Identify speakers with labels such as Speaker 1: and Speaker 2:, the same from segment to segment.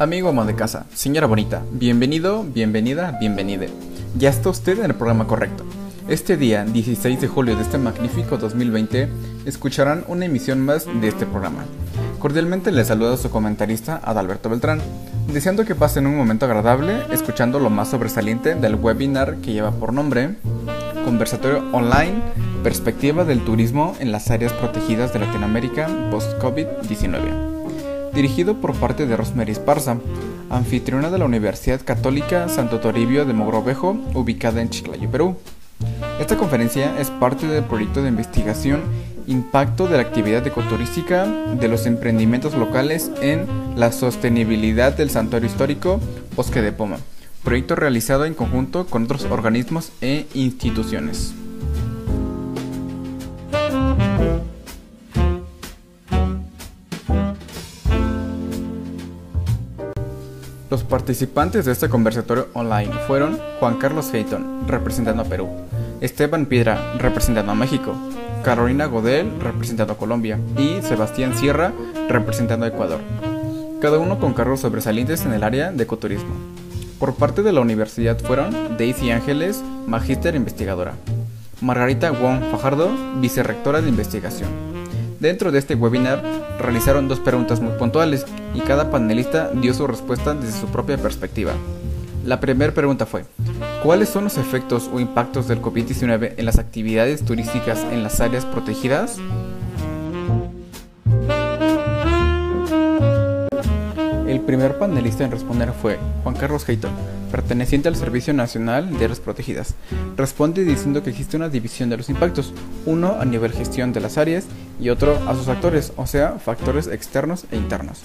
Speaker 1: Amigo amo de casa, señora bonita, bienvenido, bienvenida, bienvenide. Ya está usted en el programa correcto. Este día, 16 de julio de este magnífico 2020, escucharán una emisión más de este programa. Cordialmente les saluda su comentarista Adalberto Beltrán, deseando que pasen un momento agradable escuchando lo más sobresaliente del webinar que lleva por nombre Conversatorio Online, Perspectiva del Turismo en las Áreas Protegidas de Latinoamérica Post-COVID-19, dirigido por parte de Rosemary Esparza, anfitriona de la Universidad Católica Santo Toribio de Mogrovejo, ubicada en Chiclayo, Perú. Esta conferencia es parte del proyecto de investigación Impacto de la actividad ecoturística de los emprendimientos locales en la sostenibilidad del santuario histórico Bosque de Poma, proyecto realizado en conjunto con otros organismos e instituciones. Los participantes de este conversatorio online fueron Juan Carlos Hayton, representando a Perú, Esteban Piedra, representando a México, Carolina Godel, representando a Colombia, y Sebastián Sierra, representando a Ecuador, cada uno con cargos sobresalientes en el área de ecoturismo. Por parte de la universidad fueron Daisy Ángeles, magíster investigadora, Margarita Wong Fajardo, vicerrectora de investigación, Dentro de este webinar realizaron dos preguntas muy puntuales y cada panelista dio su respuesta desde su propia perspectiva. La primera pregunta fue, ¿cuáles son los efectos o impactos del COVID-19 en las actividades turísticas en las áreas protegidas? El primer panelista en responder fue Juan Carlos Hayton, perteneciente al Servicio Nacional de Áreas Protegidas. Responde diciendo que existe una división de los impactos, uno a nivel gestión de las áreas y otro a sus actores, o sea, factores externos e internos.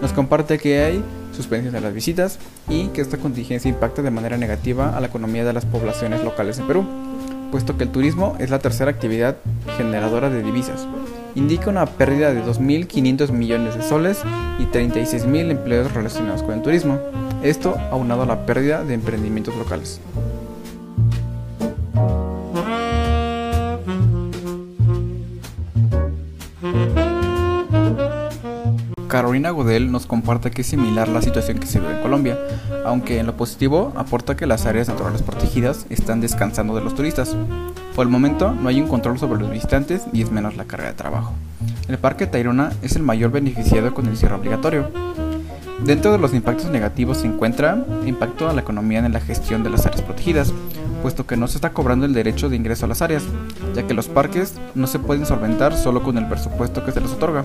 Speaker 1: Nos comparte que hay suspensión de las visitas y que esta contingencia impacta de manera negativa a la economía de las poblaciones locales en Perú, puesto que el turismo es la tercera actividad generadora de divisas. Indica una pérdida de 2.500 millones de soles y 36.000 empleos relacionados con el turismo. Esto aunado a la pérdida de emprendimientos locales. Carolina Godel nos comparte que es similar la situación que se vive en Colombia, aunque en lo positivo aporta que las áreas naturales protegidas están descansando de los turistas. Por el momento no hay un control sobre los visitantes y es menos la carga de trabajo. El Parque Tayrona es el mayor beneficiado con el cierre obligatorio. Dentro de los impactos negativos se encuentra impacto a la economía en la gestión de las áreas protegidas, puesto que no se está cobrando el derecho de ingreso a las áreas, ya que los parques no se pueden solventar solo con el presupuesto que se les otorga.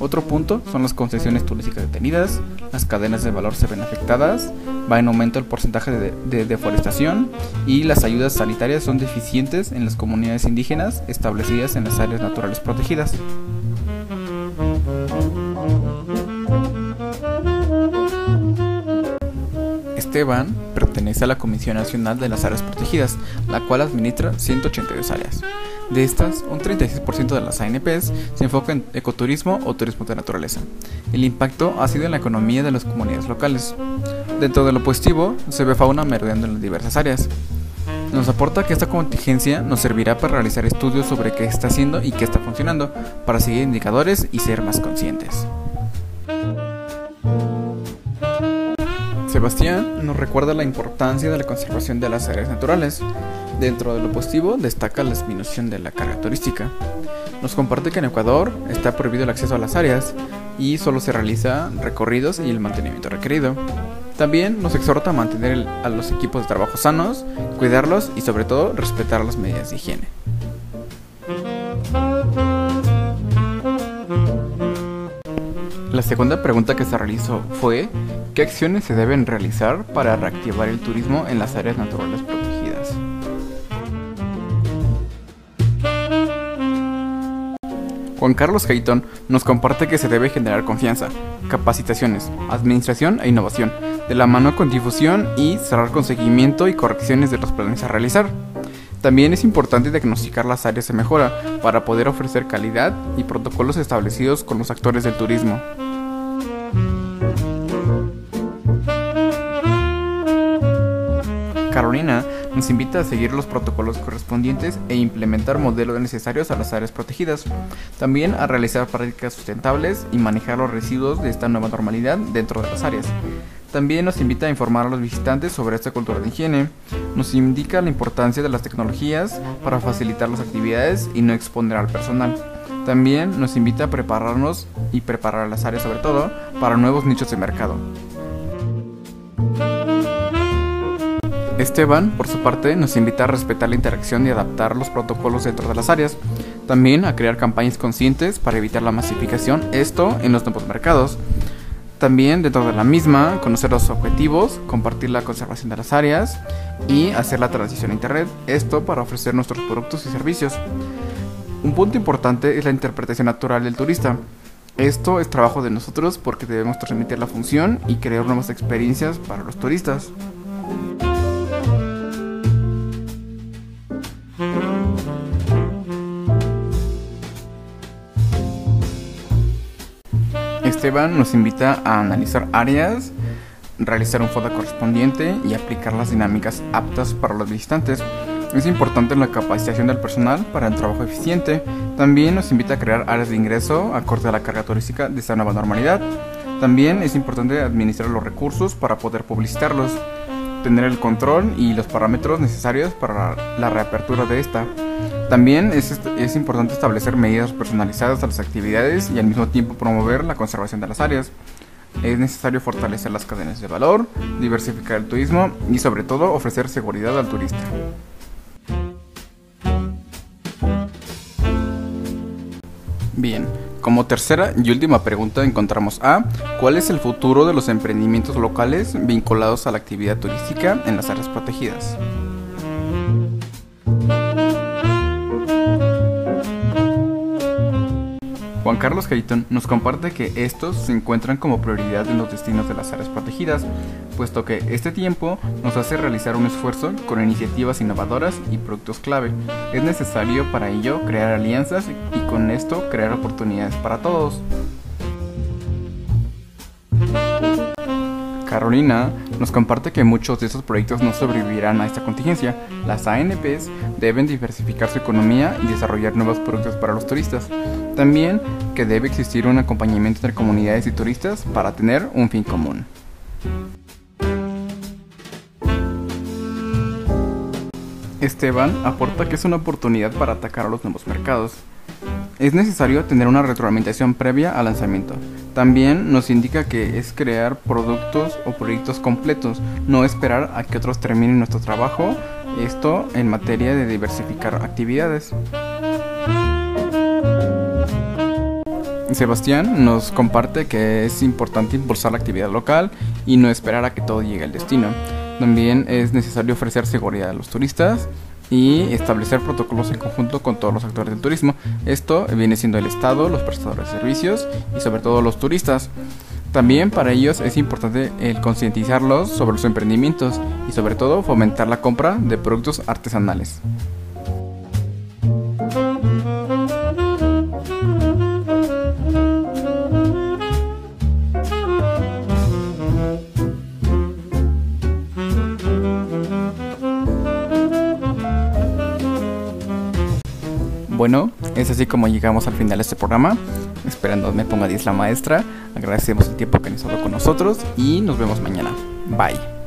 Speaker 1: Otro punto son las concesiones turísticas detenidas, las cadenas de valor se ven afectadas, va en aumento el porcentaje de, deforestación y las ayudas sanitarias son deficientes en las comunidades indígenas establecidas en las áreas naturales protegidas. Esteban pertenece a la Comisión Nacional de las Áreas Protegidas, la cual administra 182 áreas. De estas, un 36% de las ANPs se enfoca en ecoturismo o turismo de naturaleza. El impacto ha sido en la economía de las comunidades locales. Dentro de lo positivo, se ve fauna merodeando en las diversas áreas. Nos aporta que esta contingencia nos servirá para realizar estudios sobre qué está haciendo y qué está funcionando, para seguir indicadores y ser más conscientes. Sebastián nos recuerda la importancia de la conservación de las áreas naturales. Dentro de lo positivo destaca la disminución de la carga turística. Nos comparte que en Ecuador está prohibido el acceso a las áreas y solo se realiza recorridos y el mantenimiento requerido. También nos exhorta a mantener a los equipos de trabajo sanos, cuidarlos y sobre todo respetar las medidas de higiene. La segunda pregunta que se realizó fue ¿qué acciones se deben realizar para reactivar el turismo en las áreas naturales protegidas? Juan Carlos Hayton nos comparte que se debe generar confianza, capacitaciones, administración e innovación, de la mano con difusión y cerrar con seguimiento y correcciones de los planes a realizar. También es importante diagnosticar las áreas de mejora para poder ofrecer calidad y protocolos establecidos con los actores del turismo. Nos invita a seguir los protocolos correspondientes e implementar modelos necesarios a las áreas protegidas. También a realizar prácticas sustentables y manejar los residuos de esta nueva normalidad dentro de las áreas. También nos invita a informar a los visitantes sobre esta cultura de higiene. Nos indica la importancia de las tecnologías para facilitar las actividades y no exponer al personal. También nos invita a prepararnos y preparar las áreas sobre todo para nuevos nichos de mercado. Esteban, por su parte, nos invita a respetar la interacción y adaptar los protocolos dentro de las áreas. También a crear campañas conscientes para evitar la masificación, esto en los nuevos mercados. También dentro de la misma, conocer los objetivos, compartir la conservación de las áreas y hacer la transición a Internet, esto para ofrecer nuestros productos y servicios. Un punto importante es la interpretación natural del turista. Esto es trabajo de nosotros porque debemos transmitir la función y crear nuevas experiencias para los turistas. Esteban nos invita a analizar áreas, realizar un foda correspondiente y aplicar las dinámicas aptas para los visitantes. Es importante la capacitación del personal para el trabajo eficiente. También nos invita a crear áreas de ingreso acorde a la carga turística de esta nueva normalidad. También es importante administrar los recursos para poder publicitarlos, tener el control y los parámetros necesarios para la reapertura de esta. También es, importante establecer medidas personalizadas a las actividades y al mismo tiempo promover la conservación de las áreas. Es necesario fortalecer las cadenas de valor, diversificar el turismo y sobre todo ofrecer seguridad al turista. Bien, como tercera y última pregunta encontramos a ¿cuál es el futuro de los emprendimientos locales vinculados a la actividad turística en las áreas protegidas? Juan Carlos Hayton nos comparte que estos se encuentran como prioridad en los destinos de las áreas protegidas, puesto que este tiempo nos hace realizar un esfuerzo con iniciativas innovadoras y productos clave. Es necesario para ello crear alianzas y con esto crear oportunidades para todos. Carolina nos comparte que muchos de estos proyectos no sobrevivirán a esta contingencia. Las ANPs deben diversificar su economía y desarrollar nuevos productos para los turistas. También que debe existir un acompañamiento entre comunidades y turistas para tener un fin común. Esteban aporta que es una oportunidad para atacar a los nuevos mercados. Es necesario tener una retroalimentación previa al lanzamiento. También nos indica que es crear productos o proyectos completos, no esperar a que otros terminen nuestro trabajo, esto en materia de diversificar actividades. Sebastián nos comparte que es importante impulsar la actividad local y no esperar a que todo llegue al destino. También es necesario ofrecer seguridad a los turistas y establecer protocolos en conjunto con todos los actores del turismo. Esto viene siendo el Estado, los prestadores de servicios y sobre todo los turistas. También para ellos es importante el concientizarlos sobre los emprendimientos y sobre todo fomentar la compra de productos artesanales. Bueno, es así como llegamos al final de este programa. Esperando me ponga 10 la maestra. Agradecemos el tiempo que han estado con nosotros y nos vemos mañana. Bye.